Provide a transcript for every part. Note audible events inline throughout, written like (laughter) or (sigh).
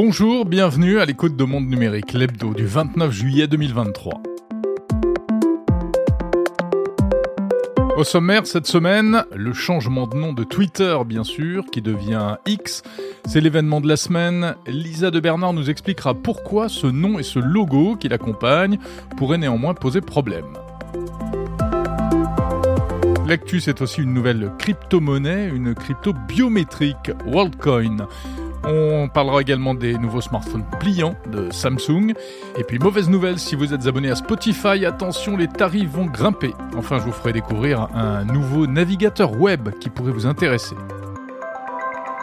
Bonjour, bienvenue à l'écoute de Monde Numérique, l'hebdo du 29 juillet 2023. Au sommaire cette semaine, le changement de nom de Twitter, bien sûr, qui devient X. C'est l'événement de la semaine. Lisa de Bernard nous expliquera pourquoi ce nom et ce logo qui l'accompagne pourraient néanmoins poser problème. L'actu, c'est aussi une nouvelle crypto-monnaie, une crypto biométrique, WorldCoin. On parlera également des nouveaux smartphones pliants de Samsung. Et puis mauvaise nouvelle, si vous êtes abonné à Spotify, attention, les tarifs vont grimper. Enfin, je vous ferai découvrir un nouveau navigateur web qui pourrait vous intéresser.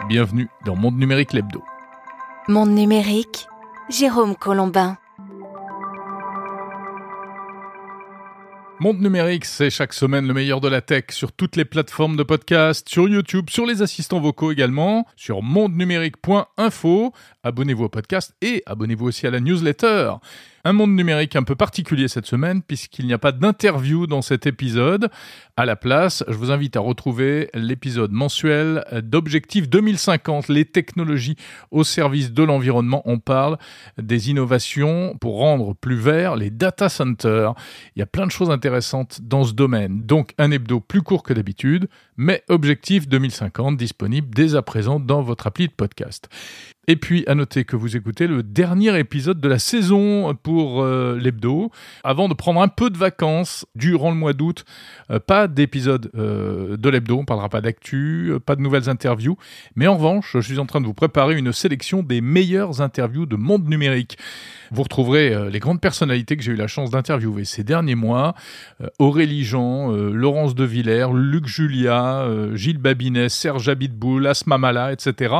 Bienvenue dans Monde Numérique Lebdo. Monde Numérique, Jérôme Colombin. Monde numérique, c'est chaque semaine le meilleur de la tech sur toutes les plateformes de podcast, sur YouTube, sur les assistants vocaux également, sur mondenumérique.info. Abonnez-vous au podcast et abonnez-vous aussi à la newsletter. Un monde numérique un peu particulier cette semaine puisqu'il n'y a pas d'interview dans cet épisode. À la place, je vous invite à retrouver l'épisode mensuel d'Objectif 2050, les technologies au service de l'environnement. On parle des innovations pour rendre plus vert les data centers. Il y a plein de choses intéressantes dans ce domaine. Donc un hebdo plus court que d'habitude, mais Objectif 2050 disponible dès à présent dans votre appli de podcast. Et puis, à noter que vous écoutez le dernier épisode de la saison pour euh, l'hebdo, avant de prendre un peu de vacances durant le mois d'août. Euh, pas d'épisode euh, de l'hebdo, on parlera pas d'actu, pas de nouvelles interviews, mais en revanche, je suis en train de vous préparer une sélection des meilleures interviews de monde numérique. Vous retrouverez les grandes personnalités que j'ai eu la chance d'interviewer ces derniers mois Aurélie Jean, Laurence de Villers, Luc Julia, Gilles Babinet, Serge Abitboul, Asma Mala, etc.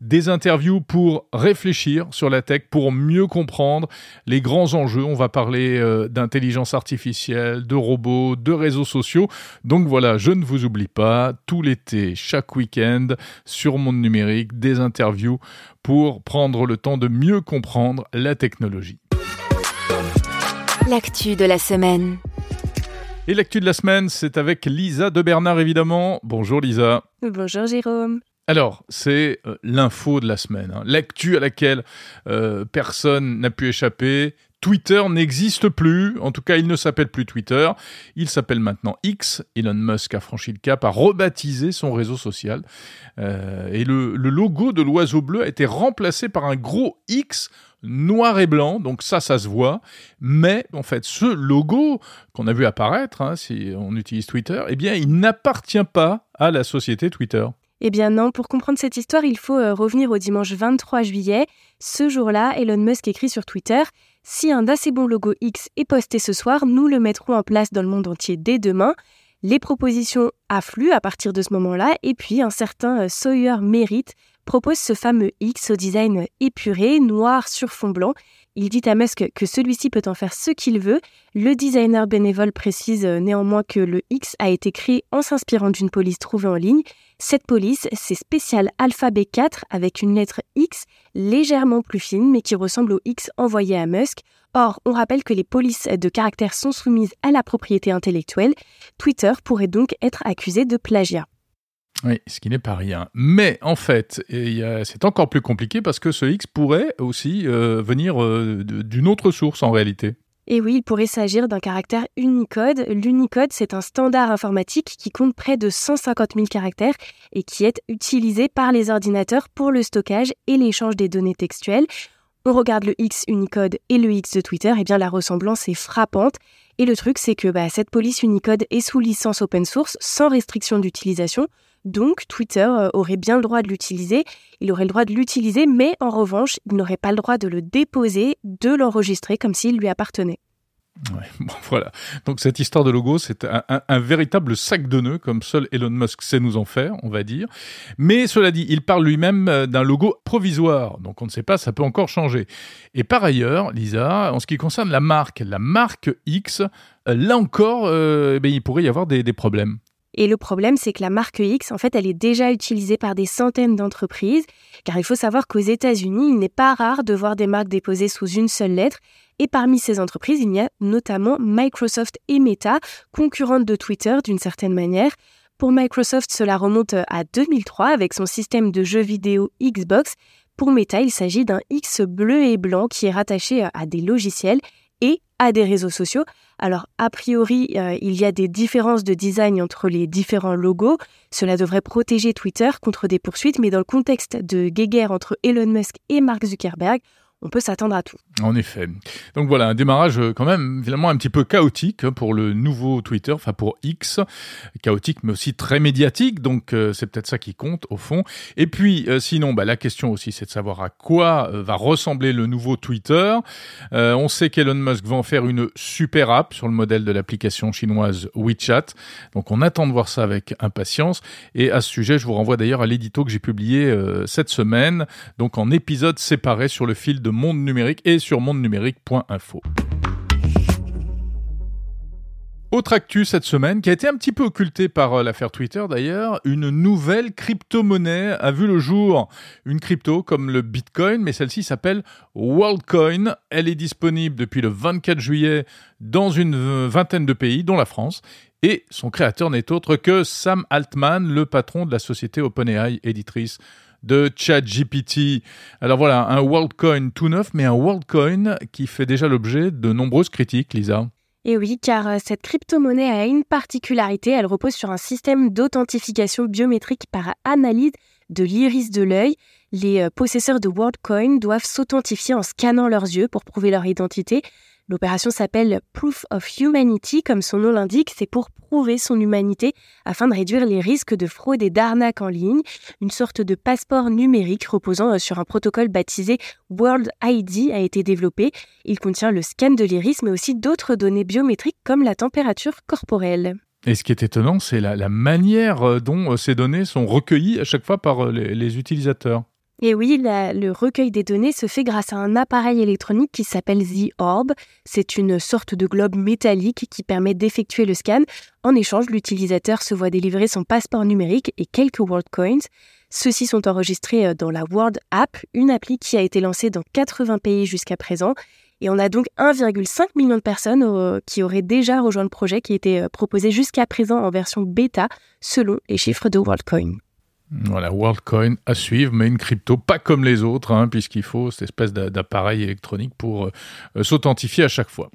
Des interviews pour réfléchir sur la tech, pour mieux comprendre les grands enjeux. On va parler euh, d'intelligence artificielle, de robots, de réseaux sociaux. Donc voilà, je ne vous oublie pas, tout l'été, chaque week-end, sur Monde Numérique, des interviews pour prendre le temps de mieux comprendre la technologie. L'actu de la semaine. Et l'actu de la semaine, c'est avec Lisa de Bernard, évidemment. Bonjour Lisa. Bonjour Jérôme. Alors, c'est euh, l'info de la semaine, hein. l'actu à laquelle euh, personne n'a pu échapper. Twitter n'existe plus, en tout cas il ne s'appelle plus Twitter, il s'appelle maintenant X. Elon Musk a franchi le cap, a rebaptisé son réseau social. Euh, et le, logo de l'oiseau bleu a été remplacé par un gros X noir et blanc, donc ça, ça se voit. Mais en fait, ce logo qu'on a vu apparaître, hein, si on utilise Twitter, eh bien, il n'appartient pas à la société Twitter. Eh bien non, pour comprendre cette histoire, il faut euh, revenir au dimanche 23 juillet. Ce jour-là, Elon Musk écrit sur Twitter Si un d'assez bon logo X est posté ce soir, nous le mettrons en place dans le monde entier dès demain. Les propositions affluent à partir de ce moment-là, et puis un certain euh, Sawyer Merritt propose ce fameux X au design épuré, noir sur fond blanc. Il dit à Musk que celui-ci peut en faire ce qu'il veut. Le designer bénévole précise euh, néanmoins que le X a été créé en s'inspirant d'une police trouvée en ligne cette police, c'est spécial alphabet 4 avec une lettre X légèrement plus fine mais qui ressemble au X envoyé à Musk. Or, on rappelle que les polices de caractère sont soumises à la propriété intellectuelle. Twitter pourrait donc être accusé de plagiat. Oui, ce qui n'est pas rien. Mais en fait, c'est encore plus compliqué parce que ce X pourrait aussi euh, venir euh, d'une autre source en réalité. Et oui, il pourrait s'agir d'un caractère Unicode. L'Unicode, c'est un standard informatique qui compte près de 150 000 caractères et qui est utilisé par les ordinateurs pour le stockage et l'échange des données textuelles. On regarde le X Unicode et le X de Twitter, et eh bien la ressemblance est frappante. Et le truc, c'est que bah, cette police Unicode est sous licence open source, sans restriction d'utilisation. Donc Twitter euh, aurait bien le droit de l'utiliser, il aurait le droit de l'utiliser, mais en revanche, il n'aurait pas le droit de le déposer, de l'enregistrer comme s'il lui appartenait. (laughs) Voilà. Donc cette histoire de logo, c'est un, véritable sac de nœuds, comme seul Elon Musk sait nous en faire, on va dire. Mais cela dit, il parle lui-même euh, d'un logo provisoire, donc on ne sait pas, ça peut encore changer. Et par ailleurs, Lisa, en ce qui concerne la marque, la marque X, euh, là encore, eh il pourrait y avoir des problèmes. Et le problème, c'est que la marque X, en fait, elle est déjà utilisée par des centaines d'entreprises, car il faut savoir qu'aux États-Unis, il n'est pas rare de voir des marques déposées sous une seule lettre. Et parmi ces entreprises, il y a notamment Microsoft et Meta, concurrentes de Twitter d'une certaine manière. Pour Microsoft, cela remonte à 2003 avec son système de jeux vidéo Xbox. Pour Meta, il s'agit d'un X bleu et blanc qui est rattaché à des logiciels et à des réseaux sociaux. Alors, a priori, euh, il y a des différences de design entre les différents logos. Cela devrait protéger Twitter contre des poursuites, mais dans le contexte de guéguerre entre Elon Musk et Mark Zuckerberg, on peut s'attendre à tout. En effet. Donc voilà, un démarrage euh, quand même finalement un petit peu chaotique hein, pour le nouveau Twitter, enfin pour X, chaotique mais aussi très médiatique, donc euh, c'est peut-être ça qui compte au fond. Et puis euh, sinon, bah, la question aussi c'est de savoir à quoi va ressembler le nouveau Twitter. on sait qu'Elon Musk va en faire une super app sur le modèle de l'application chinoise WeChat, donc on attend de voir ça avec impatience. Et à ce sujet, je vous renvoie d'ailleurs à l'édito que j'ai publié cette semaine, donc en épisode séparé sur le fil de Monde Numérique et sur mondenumérique.info. Autre actu cette semaine, qui a été un petit peu occultée par euh, l'affaire Twitter d'ailleurs, une nouvelle crypto-monnaie a vu le jour. Une crypto comme le Bitcoin, mais celle-ci s'appelle WorldCoin. Elle est disponible depuis le 24 juillet dans une vingtaine de pays, dont la France. Et son créateur n'est autre que Sam Altman, le patron de la société OpenAI, éditrice de ChatGPT. Alors voilà, un WorldCoin tout neuf, mais un WorldCoin qui fait déjà l'objet de nombreuses critiques, Lisa. Et oui, car euh, cette crypto-monnaie a une particularité, elle repose sur un système d'authentification biométrique par analyse de l'iris de l'œil. Les euh, possesseurs de WorldCoin doivent s'authentifier en scannant leurs yeux pour prouver leur identité. L'opération s'appelle Proof of Humanity, comme son nom l'indique, c'est pour prouver son humanité afin de réduire les risques de fraude et d'arnaque en ligne, une sorte de passeport numérique reposant euh, sur un protocole baptisé World ID a été développé. Il contient le scan de l'iris mais aussi d'autres données biométriques comme la température corporelle. Et ce qui est étonnant, c'est la, manière euh, dont euh, ces données sont recueillies à chaque fois par les utilisateurs. Et oui, le recueil des données se fait grâce à un appareil électronique qui s'appelle The Orb. C'est une sorte de globe métallique qui permet d'effectuer le scan. En échange, l'utilisateur se voit délivrer son passeport numérique et quelques World Coins. Ceux-ci sont enregistrés euh, dans la World App, une appli qui a été lancée dans 80 pays jusqu'à présent. Et on a donc 1,5 million de personnes euh, qui auraient déjà rejoint le projet qui était euh, proposé jusqu'à présent en version bêta, selon les chiffres de WorldCoin. Voilà, WorldCoin à suivre, mais une crypto pas comme les autres, hein, puisqu'il faut cette espèce d'appareil électronique pour euh, s'authentifier à chaque fois.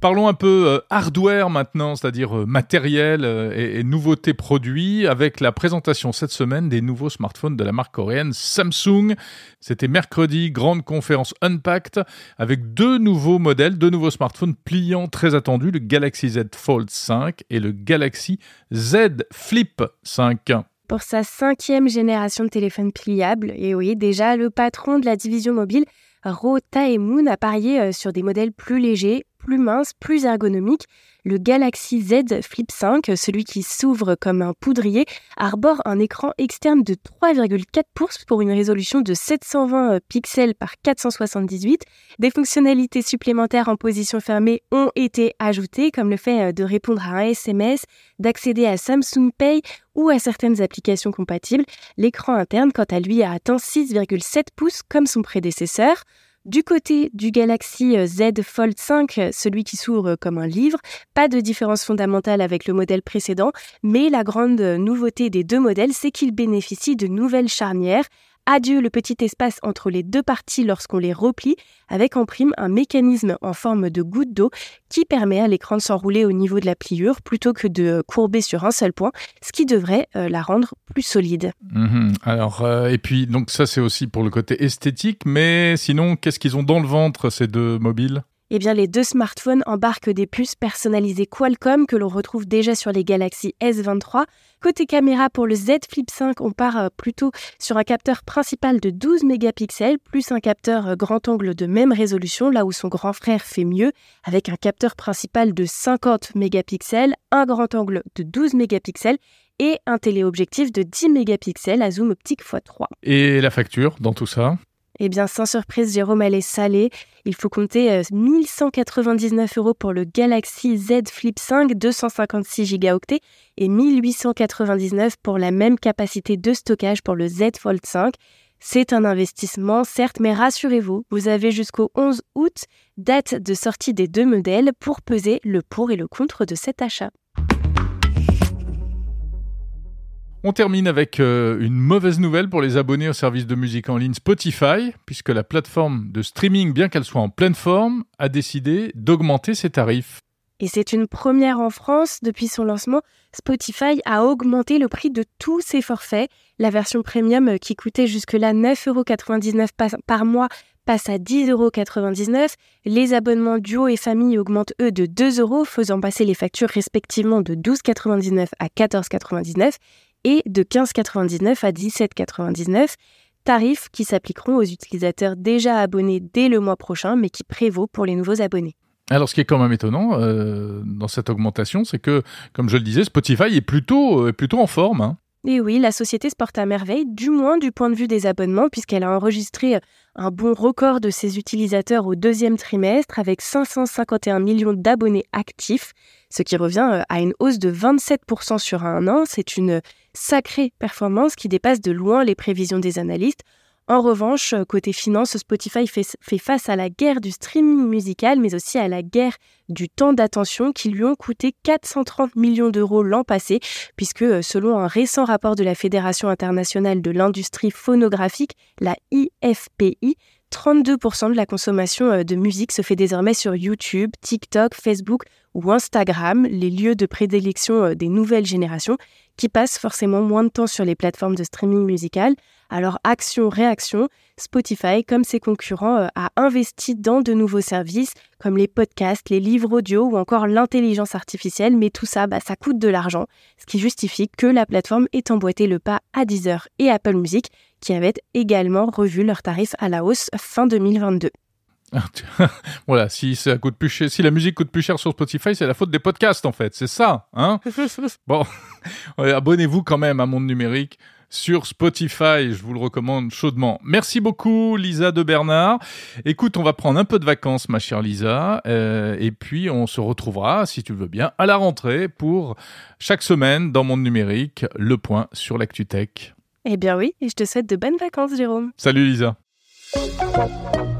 Parlons un peu euh, hardware maintenant, c'est-à-dire euh, matériel euh, et, nouveautés produits, avec la présentation cette semaine des nouveaux smartphones de la marque coréenne Samsung. C'était mercredi, grande conférence Unpacked, avec deux nouveaux modèles, deux nouveaux smartphones pliants très attendus, le Galaxy Z Fold 5 et le Galaxy Z Flip 5 pour sa cinquième génération de téléphones pliables. Et oui, déjà, le patron de la division mobile, Ro Tae-moon, a parié sur des modèles plus légers, plus mince, plus ergonomique. Le Galaxy Z Flip 5, celui qui s'ouvre comme un poudrier, arbore un écran externe de 3,4 pouces pour une résolution de 720 euh, pixels par 478. Des fonctionnalités supplémentaires en position fermée ont été ajoutées, comme le fait euh, de répondre à un SMS, d'accéder à Samsung Pay ou à certaines applications compatibles. L'écran interne, quant à lui, a atteint 6,7 pouces comme son prédécesseur. Du côté du Galaxy euh, Z Fold 5, celui qui s'ouvre comme un livre, pas de différence fondamentale avec le modèle précédent, mais la grande nouveauté des deux modèles, c'est qu'ils bénéficient de nouvelles charnières Adieu le petit espace entre les deux parties lorsqu'on les replie, avec en prime un mécanisme en forme de goutte d'eau qui permet à l'écran de s'enrouler au niveau de la pliure plutôt que de courber sur un seul point, ce qui devrait euh, la rendre plus solide. Mhm. Alors, euh, et puis, donc ça c'est aussi pour le côté esthétique, mais sinon, qu'est-ce qu'ils ont dans le ventre ces deux mobiles? Eh bien, les deux smartphones embarquent des puces personnalisées Qualcomm que l'on retrouve déjà sur les Galaxy S23. Côté caméra, pour le Z Flip 5, on part euh, plutôt sur un capteur principal de 12 mégapixels, plus un capteur euh, grand angle de même résolution, là où son grand frère fait mieux, avec un capteur principal de 50 mégapixels, un grand angle de 12 mégapixels et un téléobjectif de 10 mégapixels à zoom optique x3. Et la facture dans tout ça? Eh bien, sans surprise, Jérôme, elle est salée. Il faut compter 1199 euh, euros pour le Galaxy Z Flip 5 256 Go et 1899 pour la même capacité de stockage pour le Z Fold 5. C'est un investissement, certes, mais rassurez-vous, vous avez jusqu'au 11 août, date de sortie des deux modèles, pour peser le pour et le contre de cet achat. On termine avec euh, une mauvaise nouvelle pour les abonnés au service de musique en ligne Spotify, puisque la plateforme de streaming, bien qu'elle soit en pleine forme, a décidé d'augmenter ses tarifs. Et c'est une première en France. Depuis son lancement, Spotify a augmenté le prix de tous ses forfaits. La version premium euh, qui coûtait jusque-là 9,99€ par mois passe à 10,99€. Les abonnements duo et famille augmentent eux de 2 euros, faisant passer les factures respectivement de 12,99€ à 14,99€ et de 15,99€ à 17,99€. Tarifs qui s'appliqueront aux utilisateurs déjà abonnés dès le mois prochain, mais qui prévaut pour les nouveaux abonnés. Alors, ce qui est quand même étonnant euh, dans cette augmentation, c'est que, comme je le disais, Spotify est plutôt, plutôt en forme. Hein. Et oui, la société se porte à merveille, du moins du point de vue des abonnements, puisqu'elle a enregistré un bon record de ses utilisateurs au deuxième trimestre, avec 551 millions d'abonnés actifs, ce qui revient euh, à une hausse de 27% sur un an. C'est une sacrée performance qui dépasse de loin les prévisions des analystes. En revanche, côté finance, Spotify fait, face à la guerre du streaming musical, mais aussi à la guerre du temps d'attention qui lui ont coûté 430 millions d'euros l'an passé, puisque euh, selon un récent rapport de la Fédération internationale de l'industrie phonographique, la IFPI, 32% de la consommation euh, de musique se fait désormais sur YouTube, TikTok, Facebook ou Instagram, les lieux de prédilection des nouvelles générations, qui passent forcément moins de temps sur les plateformes de streaming musical. Alors action, réaction, Spotify, comme ses concurrents, euh, a investi dans de nouveaux services comme les podcasts, les livres audio ou encore l'intelligence artificielle, mais tout ça, bah, ça coûte de l'argent, ce qui justifie que la plateforme ait emboîté le pas à Deezer et Apple Music, qui avaient également revu leurs tarifs à la hausse fin 2022. (laughs) voilà, si ça coûte plus cher, si la musique coûte plus cher sur Spotify, c'est la faute des podcasts en fait, c'est ça, hein (laughs) Bon, (laughs) abonnez-vous quand même à Monde Numérique sur Spotify. Je vous le recommande chaudement. Merci beaucoup, Lisa de Bernard. Écoute, on va prendre un peu de vacances, ma chère Lisa, euh, et puis on se retrouvera, si tu le veux bien, à la rentrée pour chaque semaine dans Monde Numérique, le point sur l'actu-tech. Eh bien oui, et je te souhaite de bonnes vacances, Jérôme. Salut, Lisa.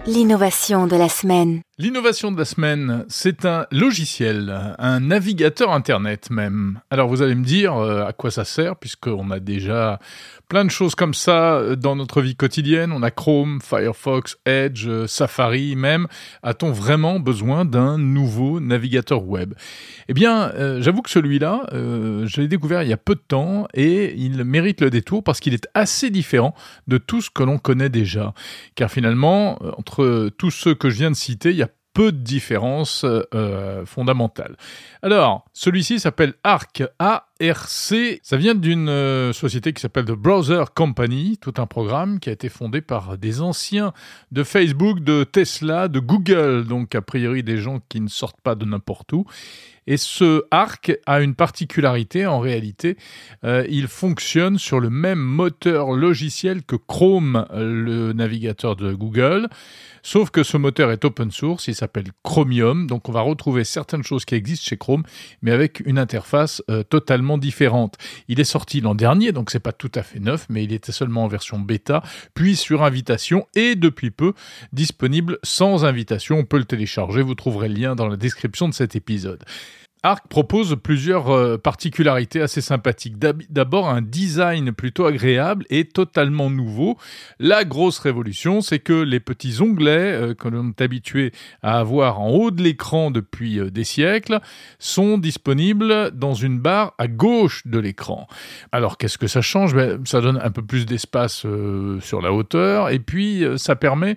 L'innovation de la semaine. L'innovation de la semaine, c'est un logiciel, un navigateur Internet même. Alors vous allez me dire euh, à quoi ça sert, puisqu'on a déjà plein de choses comme ça euh, dans notre vie quotidienne. On a Chrome, Firefox, Edge, euh, Safari même. A-t-on vraiment besoin d'un nouveau navigateur web? Eh bien, j'avoue que celui-là, je l'ai découvert il y a peu de temps et il mérite le détour parce qu'il est assez différent de tout ce que l'on connaît déjà. Car finalement, entre tous ceux que je viens de citer, il y a peu de différences euh, fondamentales. Alors, celui-ci s'appelle ARC, A-R-C. Ça vient d'une euh, société qui s'appelle The Browser Company, tout un programme qui a été fondé par des anciens de Facebook, de Tesla, de Google, donc a priori des gens qui ne sortent pas de n'importe où. Et ce arc a une particularité, en réalité, euh, il fonctionne sur le même moteur logiciel que Chrome, le navigateur de Google, sauf que ce moteur est open source, il s'appelle Chromium, donc on va retrouver certaines choses qui existent chez Chrome, mais avec une interface euh, totalement différente. Il est sorti l'an dernier, donc c'est pas tout à fait neuf, mais il était seulement en version bêta, puis sur invitation, et depuis peu disponible sans invitation. On peut le télécharger, vous trouverez le lien dans la description de cet épisode. Propose plusieurs euh, particularités assez sympathiques. D'abord, un design plutôt agréable et totalement nouveau. La grosse révolution, c'est que les petits onglets euh, que l'on est habitué à avoir en haut de l'écran depuis euh, des siècles sont disponibles dans une barre à gauche de l'écran. Alors, qu'est-ce que ça change? Ben, Ça donne un peu plus d'espace sur la hauteur et puis ça permet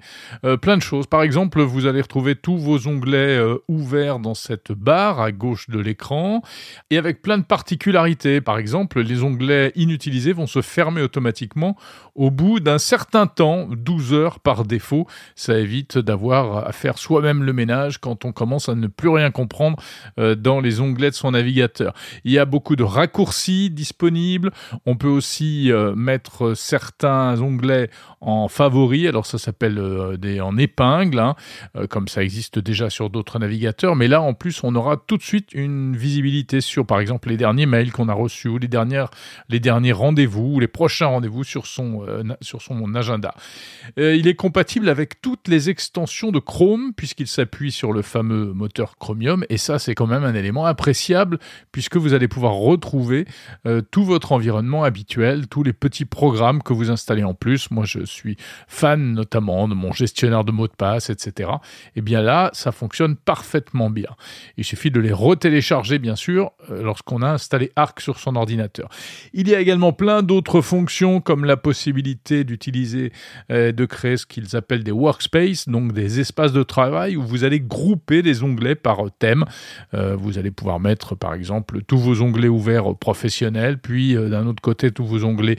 plein de choses. Par exemple, vous allez retrouver tous vos onglets ouverts dans cette barre à gauche de l'écran et avec plein de particularités. Par exemple, les onglets inutilisés vont se fermer automatiquement au bout d'un certain temps, 12 heures par défaut. Ça évite d'avoir à faire soi-même le ménage quand on commence à ne plus rien comprendre euh, dans les onglets de son navigateur. Il y a beaucoup de raccourcis disponibles. On peut aussi euh, mettre certains onglets en favoris. Alors ça s'appelle euh, des en épingle, hein, comme ça existe déjà sur d'autres navigateurs. Mais là, en plus, on aura tout de suite une une visibilité sur, par exemple, les derniers mails qu'on a reçus, ou les, dernières, les derniers rendez-vous, ou les prochains rendez-vous sur, son euh, sur son agenda. Euh, il est compatible avec toutes les extensions de Chrome, puisqu'il s'appuie sur le fameux moteur Chromium, et ça, c'est quand même un élément appréciable, puisque vous allez pouvoir retrouver euh, tout votre environnement habituel, tous les petits programmes que vous installez en plus. Moi, je suis fan notamment de mon gestionnaire de mots de passe, etc. Et bien là, ça fonctionne parfaitement bien. Il suffit de les retélécharger, bien sûr, euh, lorsqu'on a installé Arc sur son ordinateur. Il y a également plein d'autres fonctions, comme la possibilité d'utiliser, euh, de créer ce qu'ils appellent des workspaces, donc des espaces de travail où vous allez grouper des onglets par thème. Euh, vous allez pouvoir mettre, par exemple, tous vos onglets ouverts professionnels, puis d'un autre côté, tous vos onglets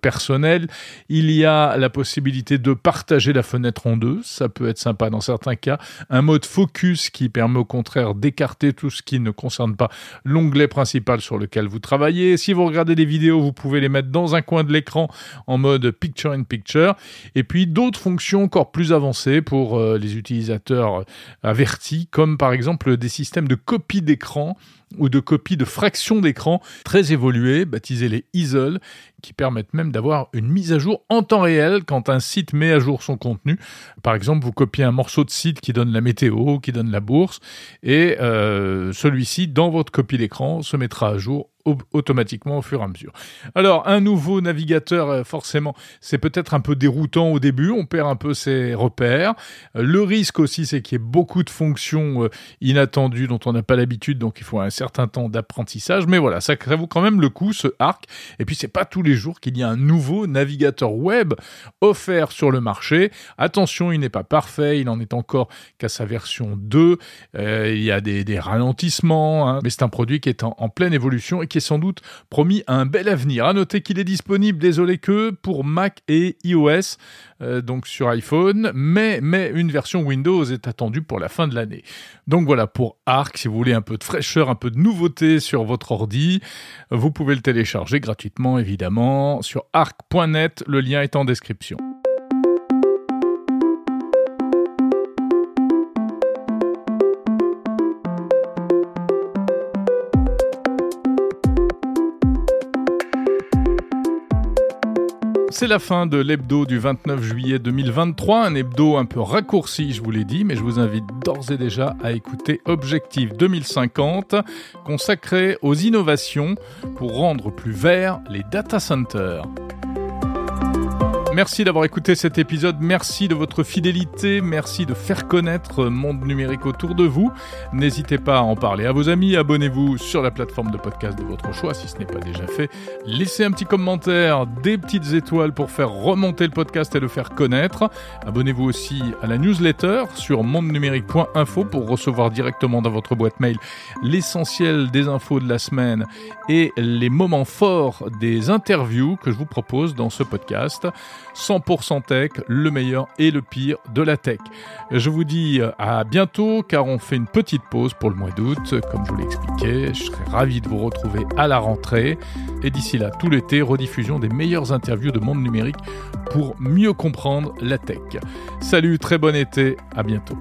personnels. Il y a la possibilité de partager la fenêtre en deux. Ça peut être sympa dans certains cas. Un mode focus qui permet au contraire d'écarter tout ce qui ne concerne pas l'onglet principal sur lequel vous travaillez. Si vous regardez des vidéos, vous pouvez les mettre dans un coin de l'écran en mode picture in picture. Et puis d'autres fonctions encore plus avancées pour euh, les utilisateurs avertis, comme par exemple des systèmes de copie d'écran ou de copies de fractions d'écran très évoluées, baptisées les ISOL, qui permettent même d'avoir une mise à jour en temps réel quand un site met à jour son contenu. Par exemple, vous copiez un morceau de site qui donne la météo, qui donne la bourse, et euh, celui-ci, dans votre copie d'écran, se mettra à jour automatiquement au fur et à mesure. Alors, un nouveau navigateur, euh, forcément, c'est peut-être un peu déroutant au début, on perd un peu ses repères. Euh, le risque aussi, c'est qu'il y ait beaucoup de fonctions euh, inattendues dont on n'a pas l'habitude, donc il faut un certain temps d'apprentissage. Mais voilà, ça, vaut quand même le coup, ce arc. Et puis, c'est pas tous les jours qu'il y a un nouveau navigateur web offert sur le marché. Attention, il n'est pas parfait, il en est encore qu'à sa version 2. il y a des, ralentissements, hein. mais c'est un produit qui est en, en pleine évolution et qui est sans doute promis un bel avenir. À noter qu'il est disponible, désolé que, pour Mac et iOS, euh, donc sur iPhone, mais, mais une version Windows est attendue pour la fin de l'année. Donc voilà, pour Arc, si vous voulez un peu de fraîcheur, un peu de nouveauté sur votre ordi, vous pouvez le télécharger gratuitement évidemment sur arc.net, le lien est en description. C'est la fin de l'hebdo du 29 juillet 2023, un hebdo un peu raccourci, je vous l'ai dit, mais je vous invite d'ores et déjà à écouter Objectif 2050, consacré aux innovations pour rendre plus verts les data centers. Merci d'avoir écouté cet épisode, merci de votre fidélité, merci de faire connaître Monde Numérique autour de vous. N'hésitez pas à en parler à vos amis, abonnez-vous sur la plateforme de podcast de votre choix si ce n'est pas déjà fait. Laissez un petit commentaire, des petites étoiles pour faire remonter le podcast et le faire connaître. Abonnez-vous aussi à la newsletter sur mondenumérique.info pour recevoir directement dans votre boîte mail l'essentiel des infos de la semaine et les moments forts des interviews que je vous propose dans ce podcast. 100% tech, le meilleur et le pire de la tech. Je vous dis à bientôt car on fait une petite pause pour le mois d'août, comme je vous l'ai. Je serai ravi de vous retrouver à la rentrée. Et d'ici là, tout l'été, rediffusion des meilleures interviews de monde numérique pour mieux comprendre la tech. Salut, très bon été, à bientôt.